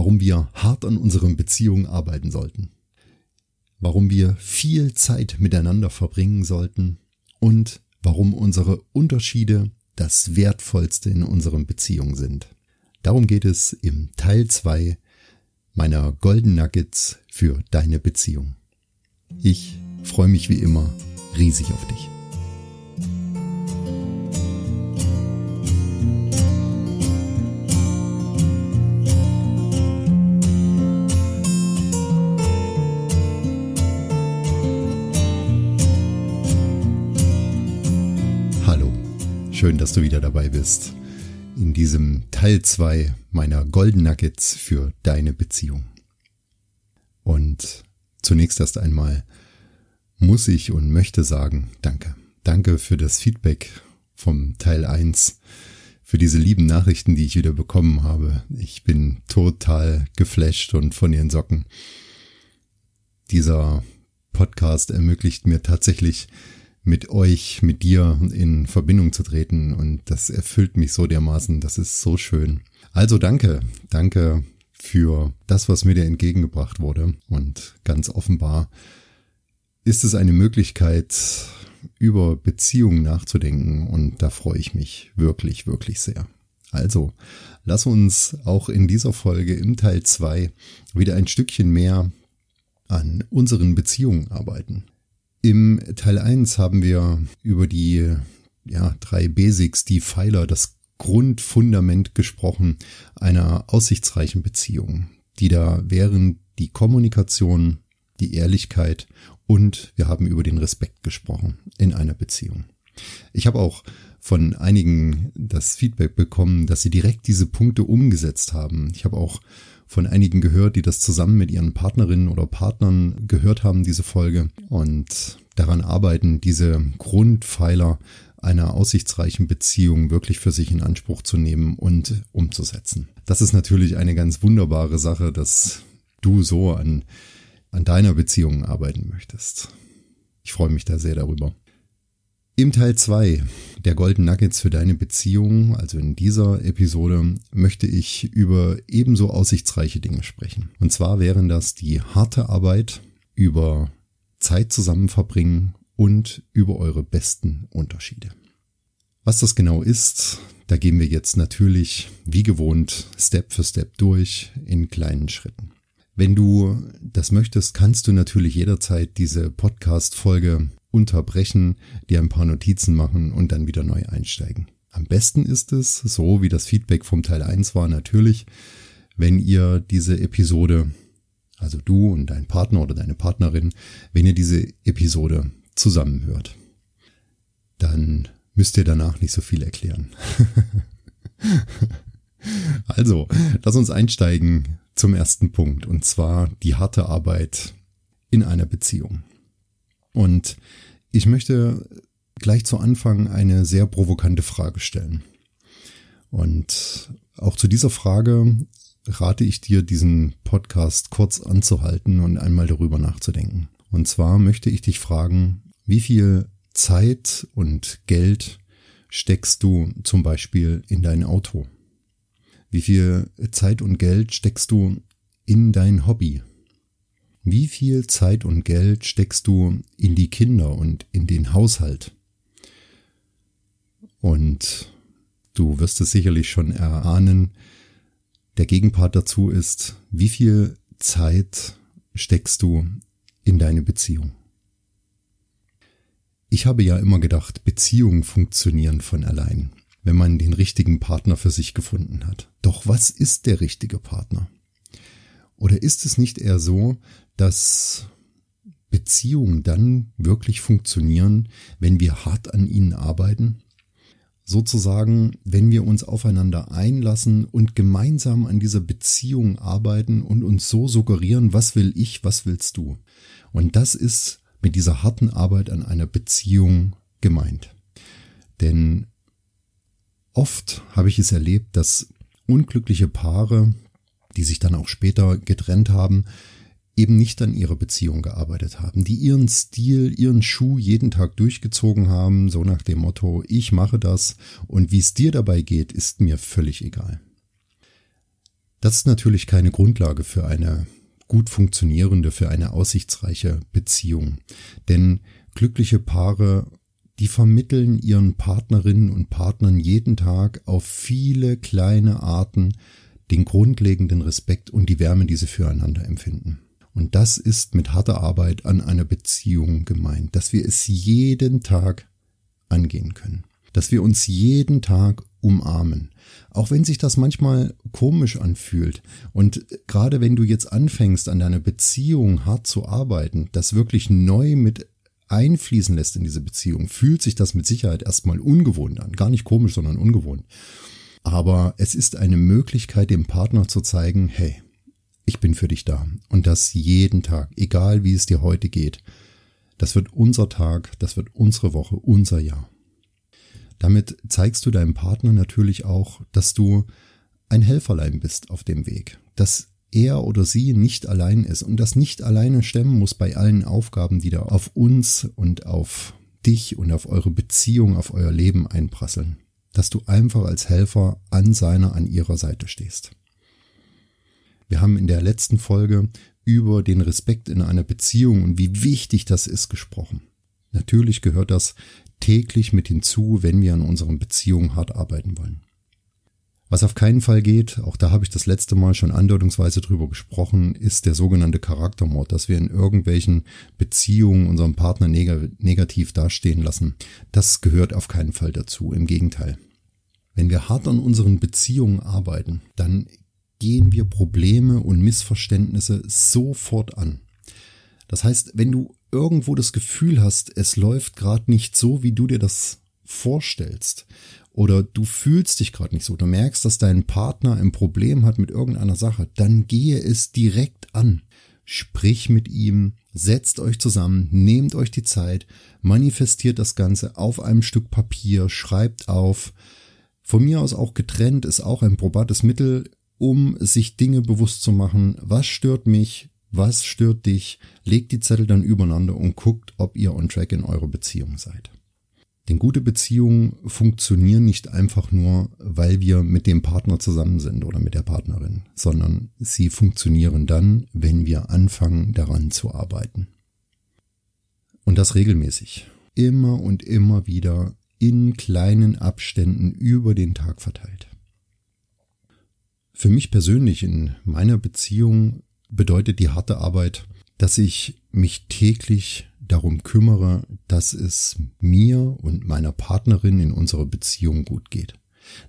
warum wir hart an unseren Beziehungen arbeiten sollten, warum wir viel Zeit miteinander verbringen sollten und warum unsere Unterschiede das Wertvollste in unseren Beziehungen sind. Darum geht es im Teil 2 meiner Golden Nuggets für deine Beziehung. Ich freue mich wie immer riesig auf dich. Dass du wieder dabei bist in diesem Teil 2 meiner Golden Nuggets für deine Beziehung. Und zunächst erst einmal muss ich und möchte sagen, danke. Danke für das Feedback vom Teil 1, für diese lieben Nachrichten, die ich wieder bekommen habe. Ich bin total geflasht und von ihren Socken. Dieser Podcast ermöglicht mir tatsächlich mit euch, mit dir in Verbindung zu treten. Und das erfüllt mich so dermaßen. Das ist so schön. Also danke, danke für das, was mir dir entgegengebracht wurde. Und ganz offenbar ist es eine Möglichkeit, über Beziehungen nachzudenken. Und da freue ich mich wirklich, wirklich sehr. Also, lass uns auch in dieser Folge im Teil 2 wieder ein Stückchen mehr an unseren Beziehungen arbeiten. Im Teil 1 haben wir über die ja, drei Basics, die Pfeiler, das Grundfundament gesprochen einer aussichtsreichen Beziehung, die da wären die Kommunikation, die Ehrlichkeit und wir haben über den Respekt gesprochen in einer Beziehung. Ich habe auch von einigen das Feedback bekommen, dass sie direkt diese Punkte umgesetzt haben. Ich habe auch von einigen gehört, die das zusammen mit ihren Partnerinnen oder Partnern gehört haben, diese Folge, und daran arbeiten, diese Grundpfeiler einer aussichtsreichen Beziehung wirklich für sich in Anspruch zu nehmen und umzusetzen. Das ist natürlich eine ganz wunderbare Sache, dass du so an, an deiner Beziehung arbeiten möchtest. Ich freue mich da sehr darüber. Im Teil 2 der Golden Nuggets für deine Beziehung, also in dieser Episode, möchte ich über ebenso aussichtsreiche Dinge sprechen. Und zwar wären das die harte Arbeit über Zeit zusammen verbringen und über eure besten Unterschiede. Was das genau ist, da gehen wir jetzt natürlich wie gewohnt Step für Step durch in kleinen Schritten. Wenn du das möchtest, kannst du natürlich jederzeit diese Podcast-Folge unterbrechen, dir ein paar Notizen machen und dann wieder neu einsteigen. Am besten ist es, so wie das Feedback vom Teil 1 war, natürlich, wenn ihr diese Episode, also du und dein Partner oder deine Partnerin, wenn ihr diese Episode zusammenhört. Dann müsst ihr danach nicht so viel erklären. also, lass uns einsteigen zum ersten Punkt, und zwar die harte Arbeit in einer Beziehung. Und ich möchte gleich zu Anfang eine sehr provokante Frage stellen. Und auch zu dieser Frage rate ich dir, diesen Podcast kurz anzuhalten und einmal darüber nachzudenken. Und zwar möchte ich dich fragen, wie viel Zeit und Geld steckst du zum Beispiel in dein Auto? Wie viel Zeit und Geld steckst du in dein Hobby? Wie viel Zeit und Geld steckst du in die Kinder und in den Haushalt? Und du wirst es sicherlich schon erahnen, der Gegenpart dazu ist, wie viel Zeit steckst du in deine Beziehung? Ich habe ja immer gedacht, Beziehungen funktionieren von allein, wenn man den richtigen Partner für sich gefunden hat. Doch was ist der richtige Partner? Oder ist es nicht eher so, dass Beziehungen dann wirklich funktionieren, wenn wir hart an ihnen arbeiten? Sozusagen, wenn wir uns aufeinander einlassen und gemeinsam an dieser Beziehung arbeiten und uns so suggerieren, was will ich, was willst du? Und das ist mit dieser harten Arbeit an einer Beziehung gemeint. Denn oft habe ich es erlebt, dass unglückliche Paare, die sich dann auch später getrennt haben, eben nicht an ihrer Beziehung gearbeitet haben, die ihren Stil, ihren Schuh jeden Tag durchgezogen haben, so nach dem Motto, ich mache das und wie es dir dabei geht, ist mir völlig egal. Das ist natürlich keine Grundlage für eine gut funktionierende, für eine aussichtsreiche Beziehung. Denn glückliche Paare, die vermitteln ihren Partnerinnen und Partnern jeden Tag auf viele kleine Arten den grundlegenden Respekt und die Wärme, die sie füreinander empfinden. Und das ist mit harter Arbeit an einer Beziehung gemeint, dass wir es jeden Tag angehen können, dass wir uns jeden Tag umarmen. Auch wenn sich das manchmal komisch anfühlt und gerade wenn du jetzt anfängst, an deiner Beziehung hart zu arbeiten, das wirklich neu mit einfließen lässt in diese Beziehung, fühlt sich das mit Sicherheit erstmal ungewohnt an. Gar nicht komisch, sondern ungewohnt. Aber es ist eine Möglichkeit, dem Partner zu zeigen, hey, ich bin für dich da. Und das jeden Tag, egal wie es dir heute geht. Das wird unser Tag, das wird unsere Woche, unser Jahr. Damit zeigst du deinem Partner natürlich auch, dass du ein Helferlein bist auf dem Weg, dass er oder sie nicht allein ist und das nicht alleine stemmen muss bei allen Aufgaben, die da auf uns und auf dich und auf eure Beziehung, auf euer Leben einprasseln dass du einfach als Helfer an seiner, an ihrer Seite stehst. Wir haben in der letzten Folge über den Respekt in einer Beziehung und wie wichtig das ist gesprochen. Natürlich gehört das täglich mit hinzu, wenn wir an unseren Beziehungen hart arbeiten wollen. Was auf keinen Fall geht, auch da habe ich das letzte Mal schon andeutungsweise drüber gesprochen, ist der sogenannte Charaktermord, dass wir in irgendwelchen Beziehungen unseren Partner neg negativ dastehen lassen. Das gehört auf keinen Fall dazu, im Gegenteil. Wenn wir hart an unseren Beziehungen arbeiten, dann gehen wir Probleme und Missverständnisse sofort an. Das heißt, wenn du irgendwo das Gefühl hast, es läuft gerade nicht so, wie du dir das vorstellst, oder du fühlst dich gerade nicht so, du merkst, dass dein Partner ein Problem hat mit irgendeiner Sache, dann gehe es direkt an. Sprich mit ihm, setzt euch zusammen, nehmt euch die Zeit, manifestiert das Ganze auf einem Stück Papier, schreibt auf. Von mir aus auch getrennt ist auch ein probates Mittel, um sich Dinge bewusst zu machen. Was stört mich? Was stört dich? Legt die Zettel dann übereinander und guckt, ob ihr on track in eurer Beziehung seid. Denn gute Beziehungen funktionieren nicht einfach nur, weil wir mit dem Partner zusammen sind oder mit der Partnerin, sondern sie funktionieren dann, wenn wir anfangen daran zu arbeiten. Und das regelmäßig. Immer und immer wieder in kleinen Abständen über den Tag verteilt. Für mich persönlich in meiner Beziehung bedeutet die harte Arbeit, dass ich mich täglich darum kümmere, dass es mir und meiner Partnerin in unserer Beziehung gut geht.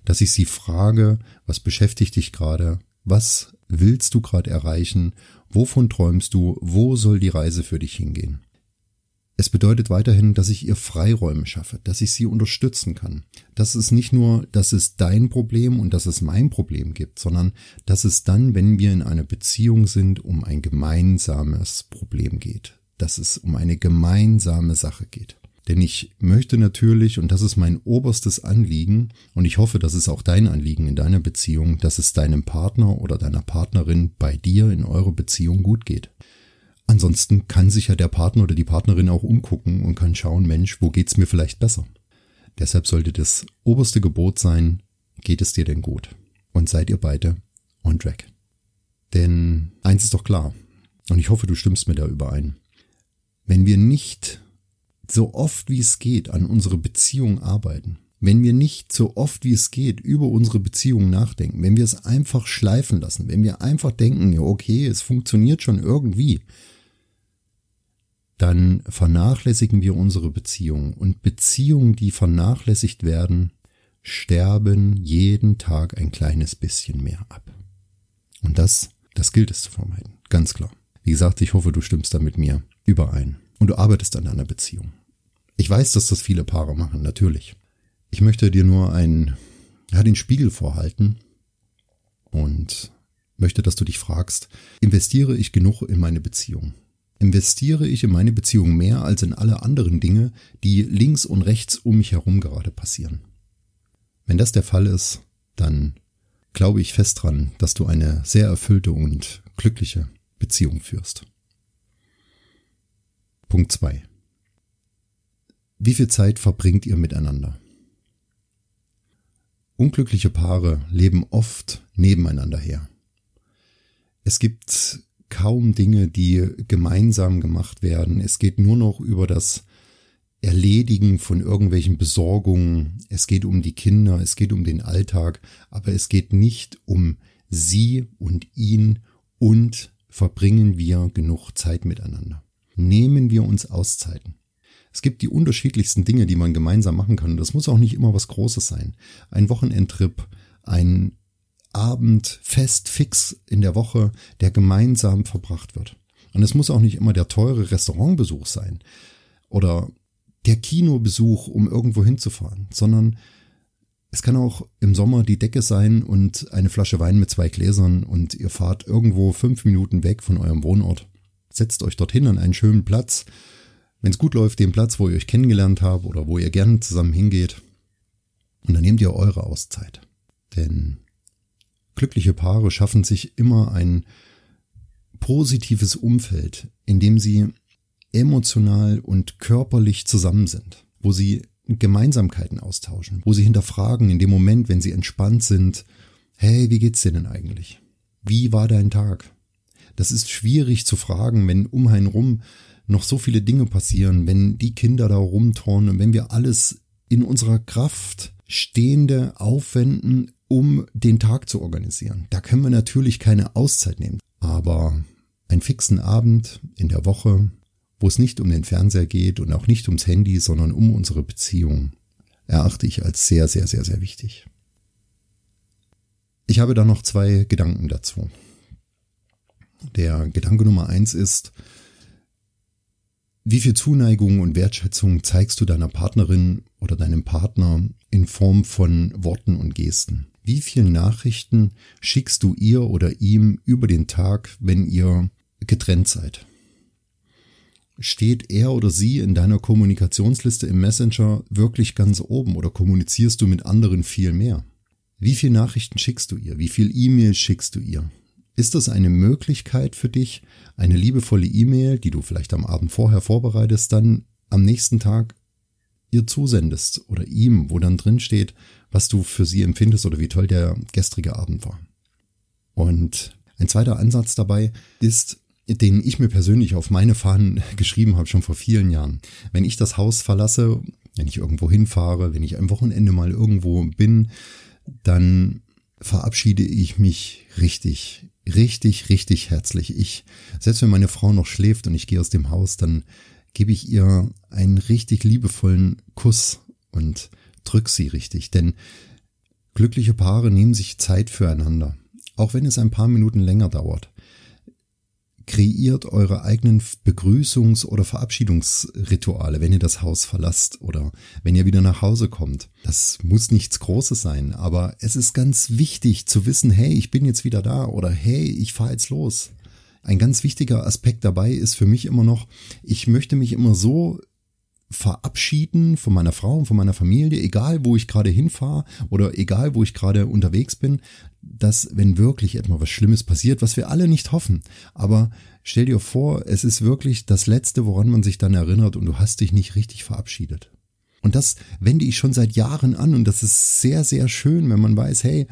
Dass ich sie frage, was beschäftigt dich gerade? Was willst du gerade erreichen? Wovon träumst du? Wo soll die Reise für dich hingehen? Es bedeutet weiterhin, dass ich ihr Freiräume schaffe, dass ich sie unterstützen kann. Dass es nicht nur, dass es dein Problem und dass es mein Problem gibt, sondern dass es dann, wenn wir in einer Beziehung sind, um ein gemeinsames Problem geht dass es um eine gemeinsame Sache geht. Denn ich möchte natürlich, und das ist mein oberstes Anliegen, und ich hoffe, das ist auch dein Anliegen in deiner Beziehung, dass es deinem Partner oder deiner Partnerin bei dir in eurer Beziehung gut geht. Ansonsten kann sich ja der Partner oder die Partnerin auch umgucken und kann schauen, Mensch, wo geht's mir vielleicht besser? Deshalb sollte das oberste Gebot sein, geht es dir denn gut? Und seid ihr beide on track? Denn eins ist doch klar, und ich hoffe, du stimmst mir da überein wenn wir nicht so oft wie es geht an unsere Beziehung arbeiten, wenn wir nicht so oft wie es geht über unsere Beziehung nachdenken, wenn wir es einfach schleifen lassen, wenn wir einfach denken, ja okay, es funktioniert schon irgendwie, dann vernachlässigen wir unsere Beziehung. Und Beziehungen, die vernachlässigt werden, sterben jeden Tag ein kleines bisschen mehr ab. Und das, das gilt es zu vermeiden, ganz klar. Wie gesagt, ich hoffe, du stimmst da mit mir überein und du arbeitest an deiner Beziehung. Ich weiß, dass das viele Paare machen, natürlich. Ich möchte dir nur einen, ja, den Spiegel vorhalten und möchte, dass du dich fragst, investiere ich genug in meine Beziehung? Investiere ich in meine Beziehung mehr als in alle anderen Dinge, die links und rechts um mich herum gerade passieren? Wenn das der Fall ist, dann glaube ich fest dran, dass du eine sehr erfüllte und glückliche Beziehung führst. Punkt 2. Wie viel Zeit verbringt ihr miteinander? Unglückliche Paare leben oft nebeneinander her. Es gibt kaum Dinge, die gemeinsam gemacht werden. Es geht nur noch über das Erledigen von irgendwelchen Besorgungen. Es geht um die Kinder, es geht um den Alltag, aber es geht nicht um sie und ihn und verbringen wir genug Zeit miteinander. Nehmen wir uns Auszeiten. Es gibt die unterschiedlichsten Dinge, die man gemeinsam machen kann. Und das muss auch nicht immer was Großes sein. Ein Wochenendtrip, ein Abend fest fix in der Woche, der gemeinsam verbracht wird. Und es muss auch nicht immer der teure Restaurantbesuch sein oder der Kinobesuch, um irgendwo hinzufahren, sondern es kann auch im Sommer die Decke sein und eine Flasche Wein mit zwei Gläsern und ihr fahrt irgendwo fünf Minuten weg von eurem Wohnort. Setzt euch dorthin an einen schönen Platz. Wenn es gut läuft, den Platz, wo ihr euch kennengelernt habt oder wo ihr gerne zusammen hingeht. Und dann nehmt ihr eure Auszeit. Denn glückliche Paare schaffen sich immer ein positives Umfeld, in dem sie emotional und körperlich zusammen sind, wo sie Gemeinsamkeiten austauschen, wo sie hinterfragen in dem Moment, wenn sie entspannt sind, hey, wie geht's dir denn eigentlich? Wie war dein Tag? Das ist schwierig zu fragen, wenn um einen rum noch so viele Dinge passieren, wenn die Kinder da rumturnen wenn wir alles in unserer Kraft Stehende aufwenden, um den Tag zu organisieren. Da können wir natürlich keine Auszeit nehmen, aber einen fixen Abend in der Woche, wo es nicht um den Fernseher geht und auch nicht ums Handy, sondern um unsere Beziehung, erachte ich als sehr, sehr, sehr, sehr wichtig. Ich habe da noch zwei Gedanken dazu. Der Gedanke Nummer eins ist, wie viel Zuneigung und Wertschätzung zeigst du deiner Partnerin oder deinem Partner in Form von Worten und Gesten? Wie viele Nachrichten schickst du ihr oder ihm über den Tag, wenn ihr getrennt seid? Steht er oder sie in deiner Kommunikationsliste im Messenger wirklich ganz oben oder kommunizierst du mit anderen viel mehr? Wie viele Nachrichten schickst du ihr? Wie viel E-Mails schickst du ihr? Ist das eine Möglichkeit für dich, eine liebevolle E-Mail, die du vielleicht am Abend vorher vorbereitest, dann am nächsten Tag ihr zusendest oder ihm, wo dann drin steht, was du für sie empfindest oder wie toll der gestrige Abend war. Und ein zweiter Ansatz dabei ist, den ich mir persönlich auf meine Fahnen geschrieben habe, schon vor vielen Jahren. Wenn ich das Haus verlasse, wenn ich irgendwo hinfahre, wenn ich am Wochenende mal irgendwo bin, dann verabschiede ich mich richtig, richtig, richtig herzlich. Ich, selbst wenn meine Frau noch schläft und ich gehe aus dem Haus, dann gebe ich ihr einen richtig liebevollen Kuss und drück sie richtig. Denn glückliche Paare nehmen sich Zeit füreinander, auch wenn es ein paar Minuten länger dauert kreiert eure eigenen Begrüßungs- oder Verabschiedungsrituale, wenn ihr das Haus verlasst oder wenn ihr wieder nach Hause kommt. Das muss nichts Großes sein, aber es ist ganz wichtig zu wissen, hey, ich bin jetzt wieder da oder hey, ich fahre jetzt los. Ein ganz wichtiger Aspekt dabei ist für mich immer noch, ich möchte mich immer so verabschieden von meiner Frau und von meiner Familie, egal wo ich gerade hinfahre oder egal wo ich gerade unterwegs bin, dass wenn wirklich etwas was Schlimmes passiert, was wir alle nicht hoffen, aber stell dir vor, es ist wirklich das Letzte, woran man sich dann erinnert und du hast dich nicht richtig verabschiedet. Und das wende ich schon seit Jahren an und das ist sehr, sehr schön, wenn man weiß, hey,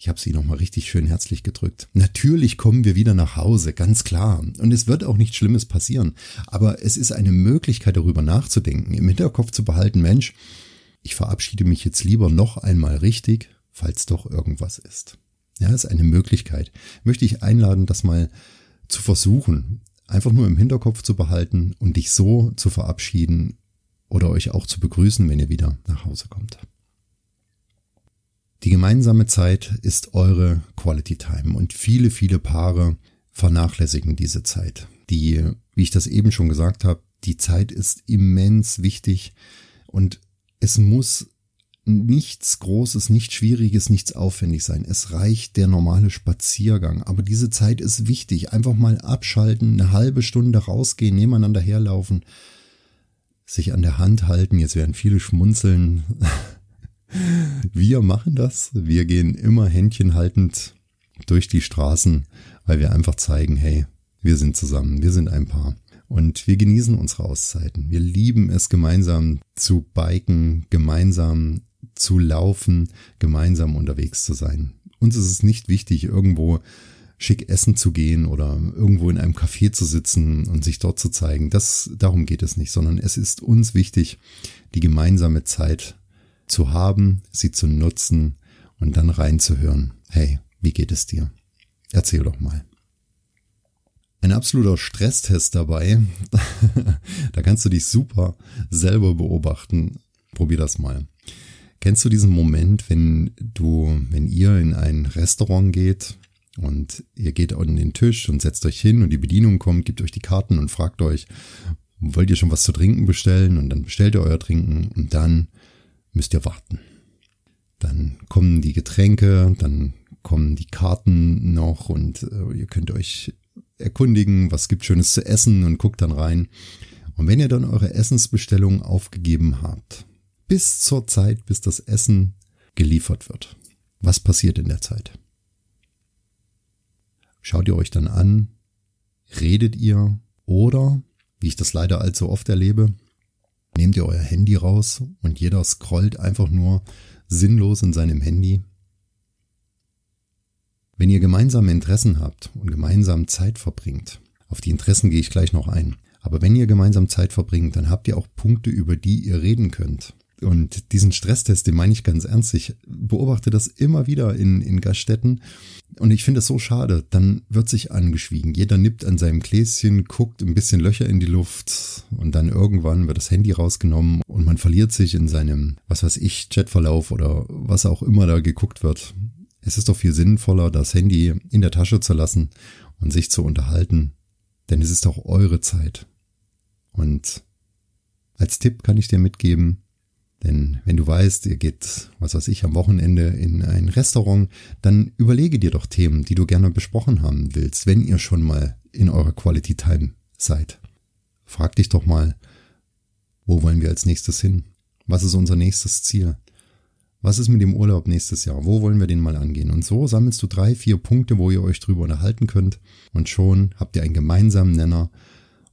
ich habe sie nochmal richtig schön herzlich gedrückt. Natürlich kommen wir wieder nach Hause, ganz klar. Und es wird auch nichts Schlimmes passieren. Aber es ist eine Möglichkeit, darüber nachzudenken, im Hinterkopf zu behalten, Mensch, ich verabschiede mich jetzt lieber noch einmal richtig, falls doch irgendwas ist. Ja, ist eine Möglichkeit. Möchte ich einladen, das mal zu versuchen, einfach nur im Hinterkopf zu behalten und dich so zu verabschieden oder euch auch zu begrüßen, wenn ihr wieder nach Hause kommt. Die gemeinsame Zeit ist eure Quality Time und viele, viele Paare vernachlässigen diese Zeit. Die, wie ich das eben schon gesagt habe, die Zeit ist immens wichtig und es muss nichts Großes, nichts Schwieriges, nichts aufwendig sein. Es reicht der normale Spaziergang. Aber diese Zeit ist wichtig. Einfach mal abschalten, eine halbe Stunde rausgehen, nebeneinander herlaufen, sich an der Hand halten. Jetzt werden viele schmunzeln. Wir machen das. Wir gehen immer händchenhaltend durch die Straßen, weil wir einfach zeigen, hey, wir sind zusammen, wir sind ein Paar. Und wir genießen unsere Auszeiten. Wir lieben es, gemeinsam zu biken, gemeinsam zu laufen, gemeinsam unterwegs zu sein. Uns ist es nicht wichtig, irgendwo schick essen zu gehen oder irgendwo in einem Café zu sitzen und sich dort zu zeigen. Das, darum geht es nicht, sondern es ist uns wichtig, die gemeinsame Zeit zu haben, sie zu nutzen und dann reinzuhören. Hey, wie geht es dir? Erzähl doch mal. Ein absoluter Stresstest dabei. da kannst du dich super selber beobachten. Probier das mal. Kennst du diesen Moment, wenn du, wenn ihr in ein Restaurant geht und ihr geht an den Tisch und setzt euch hin und die Bedienung kommt, gibt euch die Karten und fragt euch, wollt ihr schon was zu trinken bestellen? Und dann bestellt ihr euer Trinken und dann müsst ihr warten. Dann kommen die Getränke, dann kommen die Karten noch und äh, ihr könnt euch erkundigen, was gibt Schönes zu essen und guckt dann rein. Und wenn ihr dann eure Essensbestellung aufgegeben habt, bis zur Zeit, bis das Essen geliefert wird, was passiert in der Zeit? Schaut ihr euch dann an, redet ihr oder, wie ich das leider allzu oft erlebe, nehmt ihr euer Handy raus und jeder scrollt einfach nur sinnlos in seinem Handy wenn ihr gemeinsame Interessen habt und gemeinsam Zeit verbringt, auf die Interessen gehe ich gleich noch ein, aber wenn ihr gemeinsam Zeit verbringt, dann habt ihr auch Punkte, über die ihr reden könnt. Und diesen Stresstest, den meine ich ganz ernst. Ich beobachte das immer wieder in, in Gaststätten. Und ich finde es so schade. Dann wird sich angeschwiegen. Jeder nippt an seinem Gläschen, guckt ein bisschen Löcher in die Luft und dann irgendwann wird das Handy rausgenommen und man verliert sich in seinem, was weiß ich, Chatverlauf oder was auch immer da geguckt wird. Es ist doch viel sinnvoller, das Handy in der Tasche zu lassen und sich zu unterhalten, denn es ist auch eure Zeit. Und als Tipp kann ich dir mitgeben, denn wenn du weißt, ihr geht, was weiß ich, am Wochenende in ein Restaurant, dann überlege dir doch Themen, die du gerne besprochen haben willst, wenn ihr schon mal in eurer Quality Time seid. Frag dich doch mal, wo wollen wir als nächstes hin? Was ist unser nächstes Ziel? Was ist mit dem Urlaub nächstes Jahr? Wo wollen wir den mal angehen? Und so sammelst du drei, vier Punkte, wo ihr euch drüber unterhalten könnt. Und schon habt ihr einen gemeinsamen Nenner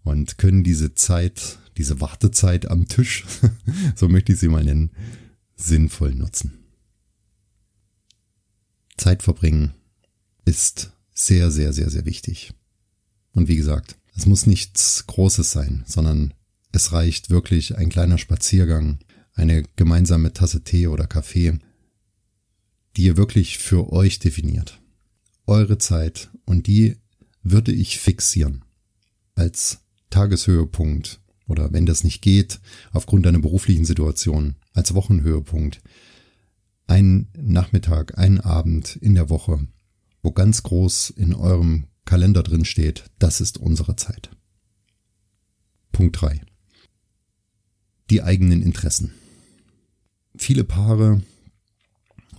und können diese Zeit, diese Wartezeit am Tisch, so möchte ich sie mal nennen, sinnvoll nutzen. Zeit verbringen ist sehr, sehr, sehr, sehr wichtig. Und wie gesagt, es muss nichts Großes sein, sondern es reicht wirklich ein kleiner Spaziergang, eine gemeinsame Tasse Tee oder Kaffee, die ihr wirklich für euch definiert. Eure Zeit und die würde ich fixieren als Tageshöhepunkt oder wenn das nicht geht, aufgrund deiner beruflichen Situation, als Wochenhöhepunkt. Ein Nachmittag, ein Abend in der Woche, wo ganz groß in eurem Kalender drin steht, das ist unsere Zeit. Punkt drei: Die eigenen Interessen viele Paare,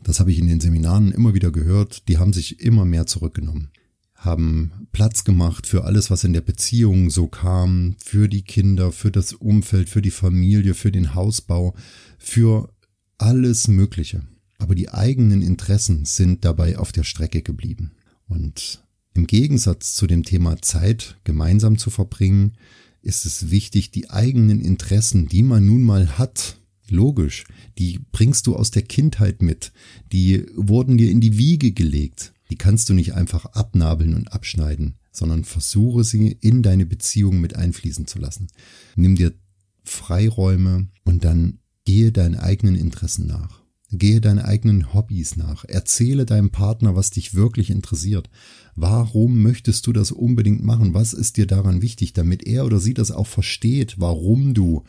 das habe ich in den Seminaren immer wieder gehört, die haben sich immer mehr zurückgenommen, haben Platz gemacht für alles, was in der Beziehung so kam, für die Kinder, für das Umfeld, für die Familie, für den Hausbau, für alles Mögliche. Aber die eigenen Interessen sind dabei auf der Strecke geblieben. Und im Gegensatz zu dem Thema Zeit gemeinsam zu verbringen, ist es wichtig, die eigenen Interessen, die man nun mal hat, Logisch, die bringst du aus der Kindheit mit, die wurden dir in die Wiege gelegt, die kannst du nicht einfach abnabeln und abschneiden, sondern versuche sie in deine Beziehung mit einfließen zu lassen. Nimm dir Freiräume und dann gehe deinen eigenen Interessen nach. Gehe deinen eigenen Hobbys nach. Erzähle deinem Partner, was dich wirklich interessiert. Warum möchtest du das unbedingt machen? Was ist dir daran wichtig, damit er oder sie das auch versteht, warum du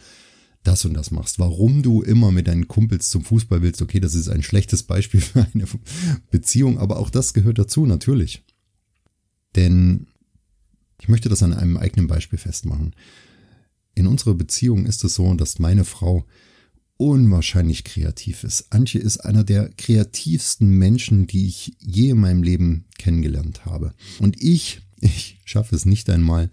das und das machst, warum du immer mit deinen Kumpels zum Fußball willst, okay, das ist ein schlechtes Beispiel für eine Beziehung, aber auch das gehört dazu, natürlich. Denn ich möchte das an einem eigenen Beispiel festmachen. In unserer Beziehung ist es so, dass meine Frau unwahrscheinlich kreativ ist. Antje ist einer der kreativsten Menschen, die ich je in meinem Leben kennengelernt habe. Und ich, ich schaffe es nicht einmal,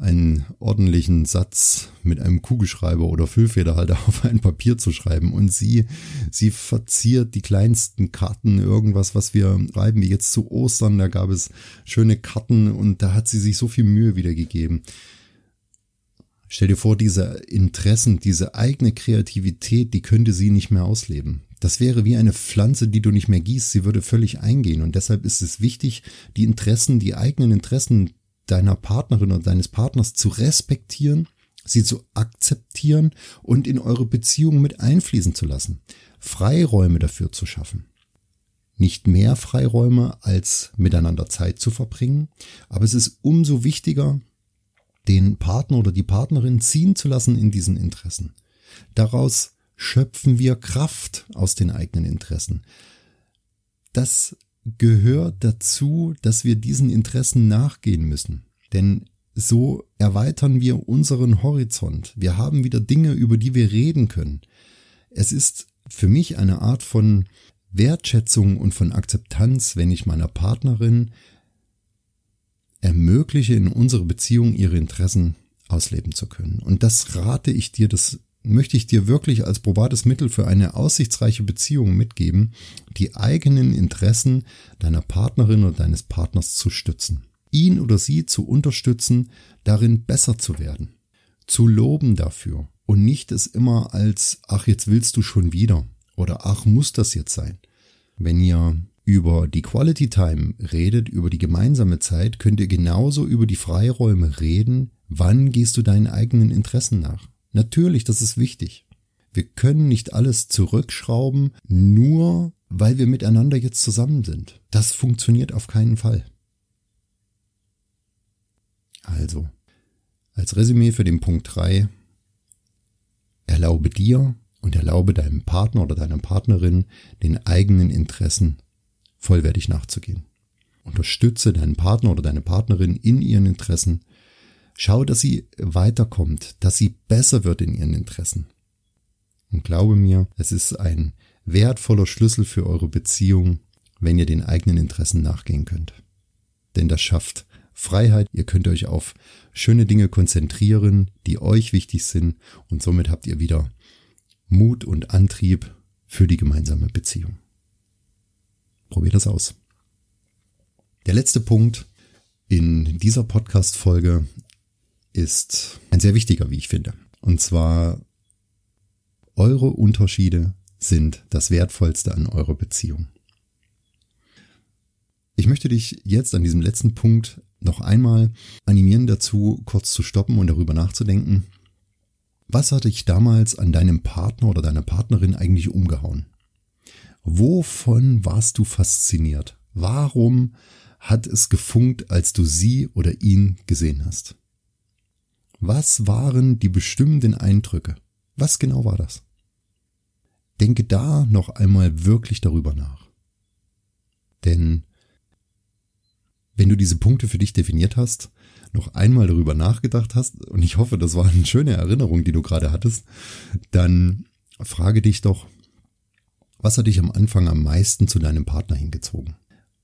einen ordentlichen Satz mit einem Kugelschreiber oder Füllfederhalter auf ein Papier zu schreiben. Und sie, sie verziert die kleinsten Karten, irgendwas, was wir schreiben, wie jetzt zu Ostern, da gab es schöne Karten und da hat sie sich so viel Mühe wiedergegeben. Stell dir vor, diese Interessen, diese eigene Kreativität, die könnte sie nicht mehr ausleben. Das wäre wie eine Pflanze, die du nicht mehr gießt, sie würde völlig eingehen. Und deshalb ist es wichtig, die Interessen, die eigenen Interessen deiner Partnerin oder deines Partners zu respektieren, sie zu akzeptieren und in eure Beziehung mit einfließen zu lassen. Freiräume dafür zu schaffen. Nicht mehr Freiräume als miteinander Zeit zu verbringen, aber es ist umso wichtiger, den Partner oder die Partnerin ziehen zu lassen in diesen Interessen. Daraus schöpfen wir Kraft aus den eigenen Interessen. Das gehört dazu, dass wir diesen Interessen nachgehen müssen. Denn so erweitern wir unseren Horizont. Wir haben wieder Dinge, über die wir reden können. Es ist für mich eine Art von Wertschätzung und von Akzeptanz, wenn ich meiner Partnerin ermögliche, in unserer Beziehung ihre Interessen ausleben zu können. Und das rate ich dir, das möchte ich dir wirklich als probates Mittel für eine aussichtsreiche Beziehung mitgeben, die eigenen Interessen deiner Partnerin oder deines Partners zu stützen. Ihn oder sie zu unterstützen, darin besser zu werden. Zu loben dafür und nicht es immer als, ach, jetzt willst du schon wieder oder ach, muss das jetzt sein. Wenn ihr über die Quality Time redet, über die gemeinsame Zeit, könnt ihr genauso über die Freiräume reden. Wann gehst du deinen eigenen Interessen nach? Natürlich, das ist wichtig. Wir können nicht alles zurückschrauben, nur weil wir miteinander jetzt zusammen sind. Das funktioniert auf keinen Fall. Also, als Resümee für den Punkt 3, erlaube dir und erlaube deinem Partner oder deiner Partnerin den eigenen Interessen vollwertig nachzugehen. Unterstütze deinen Partner oder deine Partnerin in ihren Interessen Schau, dass sie weiterkommt, dass sie besser wird in ihren Interessen. Und glaube mir, es ist ein wertvoller Schlüssel für eure Beziehung, wenn ihr den eigenen Interessen nachgehen könnt. Denn das schafft Freiheit, ihr könnt euch auf schöne Dinge konzentrieren, die euch wichtig sind und somit habt ihr wieder Mut und Antrieb für die gemeinsame Beziehung. Probiert das aus. Der letzte Punkt in dieser Podcast-Folge ist ein sehr wichtiger, wie ich finde. Und zwar, eure Unterschiede sind das Wertvollste an eurer Beziehung. Ich möchte dich jetzt an diesem letzten Punkt noch einmal animieren dazu, kurz zu stoppen und darüber nachzudenken. Was hat dich damals an deinem Partner oder deiner Partnerin eigentlich umgehauen? Wovon warst du fasziniert? Warum hat es gefunkt, als du sie oder ihn gesehen hast? Was waren die bestimmenden Eindrücke? Was genau war das? Denke da noch einmal wirklich darüber nach. Denn wenn du diese Punkte für dich definiert hast, noch einmal darüber nachgedacht hast, und ich hoffe, das war eine schöne Erinnerung, die du gerade hattest, dann frage dich doch, was hat dich am Anfang am meisten zu deinem Partner hingezogen?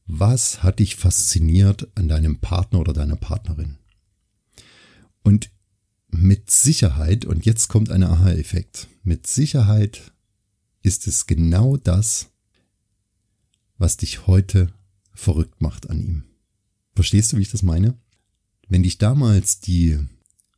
Was hat dich fasziniert an deinem Partner oder deiner Partnerin? Und mit Sicherheit, und jetzt kommt ein Aha-Effekt, mit Sicherheit ist es genau das, was dich heute verrückt macht an ihm. Verstehst du, wie ich das meine? Wenn dich damals die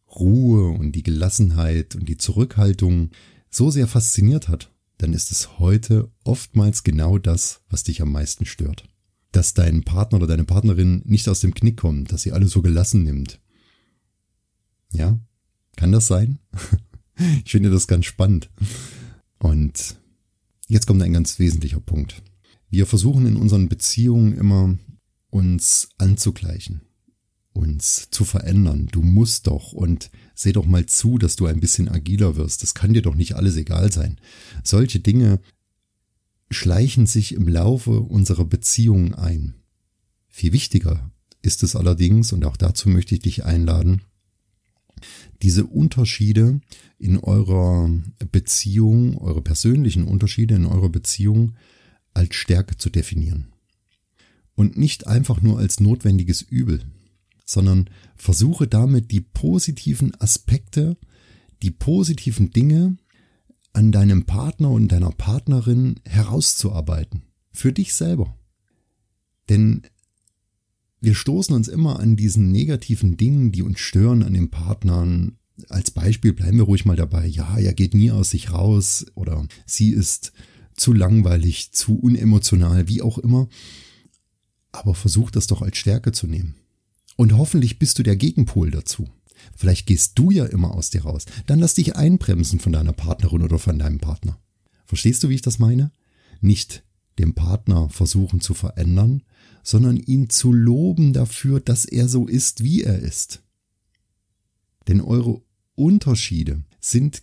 Ruhe und die Gelassenheit und die Zurückhaltung so sehr fasziniert hat, dann ist es heute oftmals genau das, was dich am meisten stört. Dass dein Partner oder deine Partnerin nicht aus dem Knick kommt, dass sie alle so gelassen nimmt. Ja, kann das sein? ich finde das ganz spannend. Und jetzt kommt ein ganz wesentlicher Punkt. Wir versuchen in unseren Beziehungen immer uns anzugleichen, uns zu verändern. Du musst doch und seh doch mal zu, dass du ein bisschen agiler wirst. Das kann dir doch nicht alles egal sein. Solche Dinge schleichen sich im Laufe unserer Beziehungen ein. Viel wichtiger ist es allerdings, und auch dazu möchte ich dich einladen, diese Unterschiede in eurer Beziehung, eure persönlichen Unterschiede in eurer Beziehung als Stärke zu definieren. Und nicht einfach nur als notwendiges Übel, sondern versuche damit die positiven Aspekte, die positiven Dinge an deinem Partner und deiner Partnerin herauszuarbeiten. Für dich selber. Denn wir stoßen uns immer an diesen negativen Dingen, die uns stören an den Partnern. Als Beispiel bleiben wir ruhig mal dabei. Ja, er geht nie aus sich raus oder sie ist zu langweilig, zu unemotional, wie auch immer. Aber versuch das doch als Stärke zu nehmen. Und hoffentlich bist du der Gegenpol dazu. Vielleicht gehst du ja immer aus dir raus. Dann lass dich einbremsen von deiner Partnerin oder von deinem Partner. Verstehst du, wie ich das meine? Nicht dem Partner versuchen zu verändern, sondern ihn zu loben dafür, dass er so ist, wie er ist. Denn eure Unterschiede sind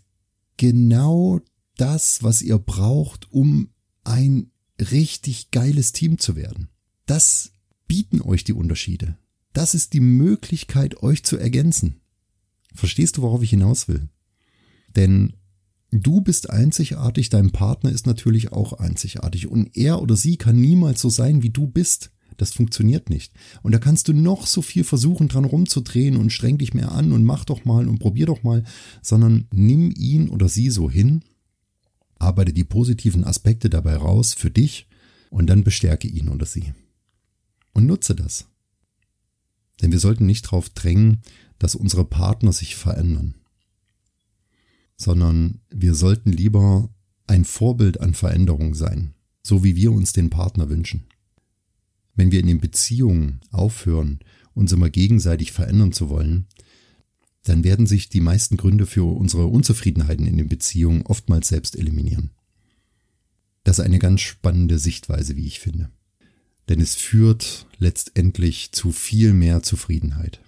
genau das, was ihr braucht, um ein richtig geiles Team zu werden. Das bieten euch die Unterschiede. Das ist die Möglichkeit, euch zu ergänzen. Verstehst du, worauf ich hinaus will? Denn du bist einzigartig, dein Partner ist natürlich auch einzigartig und er oder sie kann niemals so sein, wie du bist. Das funktioniert nicht. Und da kannst du noch so viel versuchen, dran rumzudrehen und streng dich mehr an und mach doch mal und probier doch mal, sondern nimm ihn oder sie so hin, arbeite die positiven Aspekte dabei raus für dich und dann bestärke ihn oder sie. Und nutze das. Denn wir sollten nicht darauf drängen, dass unsere Partner sich verändern, sondern wir sollten lieber ein Vorbild an Veränderung sein, so wie wir uns den Partner wünschen. Wenn wir in den Beziehungen aufhören, uns immer gegenseitig verändern zu wollen, dann werden sich die meisten Gründe für unsere Unzufriedenheiten in den Beziehungen oftmals selbst eliminieren. Das ist eine ganz spannende Sichtweise, wie ich finde. Denn es führt letztendlich zu viel mehr Zufriedenheit.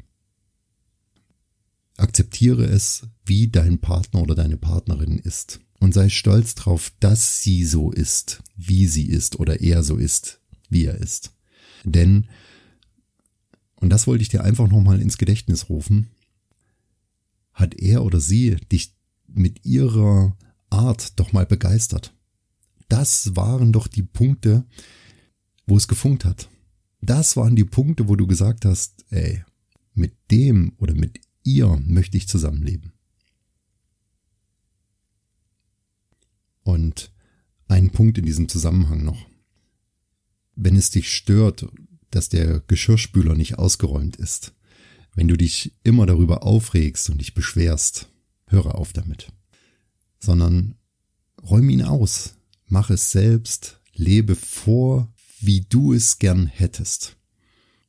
Akzeptiere es, wie dein Partner oder deine Partnerin ist. Und sei stolz darauf, dass sie so ist, wie sie ist oder er so ist, wie er ist. Denn, und das wollte ich dir einfach nochmal ins Gedächtnis rufen, hat er oder sie dich mit ihrer Art doch mal begeistert. Das waren doch die Punkte, wo es gefunkt hat. Das waren die Punkte, wo du gesagt hast, ey, mit dem oder mit ihr möchte ich zusammenleben. Und ein Punkt in diesem Zusammenhang noch. Wenn es dich stört, dass der Geschirrspüler nicht ausgeräumt ist, wenn du dich immer darüber aufregst und dich beschwerst, höre auf damit. Sondern räume ihn aus, mach es selbst, lebe vor, wie du es gern hättest.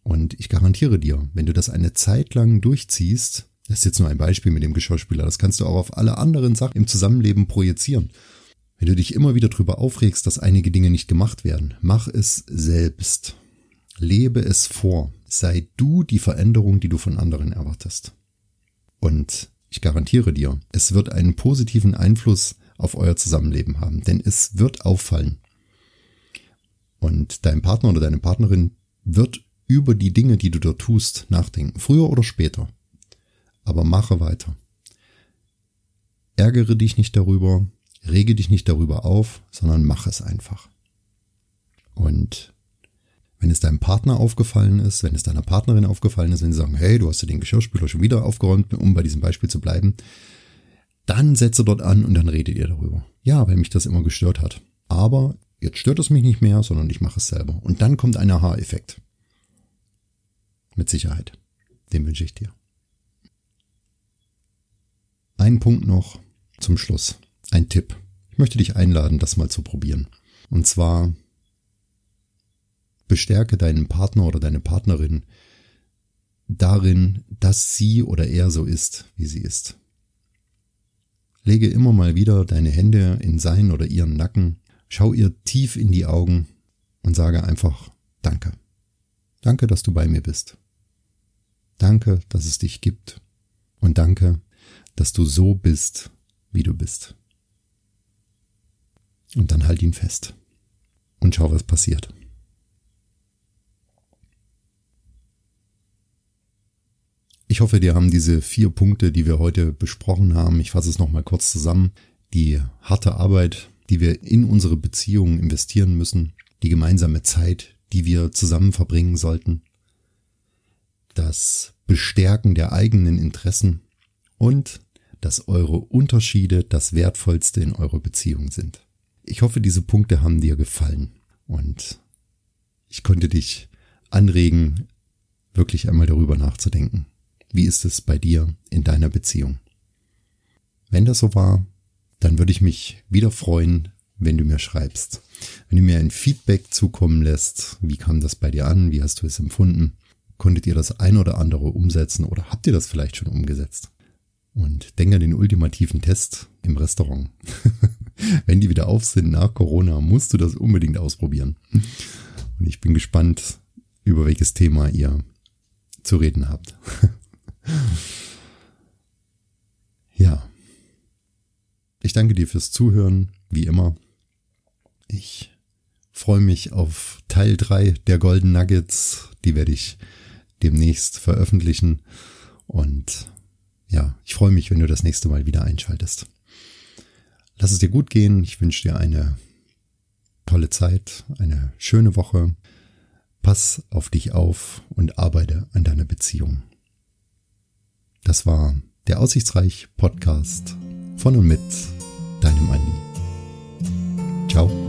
Und ich garantiere dir, wenn du das eine Zeit lang durchziehst, das ist jetzt nur ein Beispiel mit dem Geschirrspüler, das kannst du auch auf alle anderen Sachen im Zusammenleben projizieren. Wenn du dich immer wieder darüber aufregst, dass einige Dinge nicht gemacht werden, mach es selbst. Lebe es vor. Sei du die Veränderung, die du von anderen erwartest. Und ich garantiere dir, es wird einen positiven Einfluss auf euer Zusammenleben haben, denn es wird auffallen. Und dein Partner oder deine Partnerin wird über die Dinge, die du dort tust, nachdenken, früher oder später. Aber mache weiter. Ärgere dich nicht darüber, rege dich nicht darüber auf, sondern mach es einfach. Und wenn es deinem Partner aufgefallen ist, wenn es deiner Partnerin aufgefallen ist, wenn sie sagen, hey, du hast ja den Geschirrspüler schon wieder aufgeräumt, um bei diesem Beispiel zu bleiben, dann setze dort an und dann redet ihr darüber. Ja, weil mich das immer gestört hat. Aber jetzt stört es mich nicht mehr, sondern ich mache es selber. Und dann kommt ein Aha-Effekt. Mit Sicherheit. Den wünsche ich dir. Ein Punkt noch zum Schluss. Ein Tipp. Ich möchte dich einladen, das mal zu probieren. Und zwar bestärke deinen Partner oder deine Partnerin darin, dass sie oder er so ist, wie sie ist. Lege immer mal wieder deine Hände in seinen oder ihren Nacken, schau ihr tief in die Augen und sage einfach Danke. Danke, dass du bei mir bist. Danke, dass es dich gibt. Und danke, dass du so bist, wie du bist. Und dann halt ihn fest. Und schau, was passiert. Ich hoffe, dir haben diese vier Punkte, die wir heute besprochen haben, ich fasse es nochmal kurz zusammen, die harte Arbeit, die wir in unsere Beziehungen investieren müssen, die gemeinsame Zeit, die wir zusammen verbringen sollten, das Bestärken der eigenen Interessen und dass eure Unterschiede das Wertvollste in eurer Beziehung sind. Ich hoffe, diese Punkte haben dir gefallen und ich konnte dich anregen, wirklich einmal darüber nachzudenken. Wie ist es bei dir in deiner Beziehung? Wenn das so war, dann würde ich mich wieder freuen, wenn du mir schreibst. Wenn du mir ein Feedback zukommen lässt, wie kam das bei dir an, wie hast du es empfunden? Konntet ihr das ein oder andere umsetzen oder habt ihr das vielleicht schon umgesetzt? Und denke an den ultimativen Test im Restaurant. wenn die wieder auf sind nach Corona, musst du das unbedingt ausprobieren. Und ich bin gespannt, über welches Thema ihr zu reden habt. ja. Ich danke dir fürs Zuhören, wie immer. Ich freue mich auf Teil 3 der Golden Nuggets. Die werde ich demnächst veröffentlichen. Und ja, ich freue mich, wenn du das nächste Mal wieder einschaltest. Lass es dir gut gehen. Ich wünsche dir eine tolle Zeit, eine schöne Woche. Pass auf dich auf und arbeite an deiner Beziehung. Das war der Aussichtsreich Podcast von und mit deinem Andi. Ciao.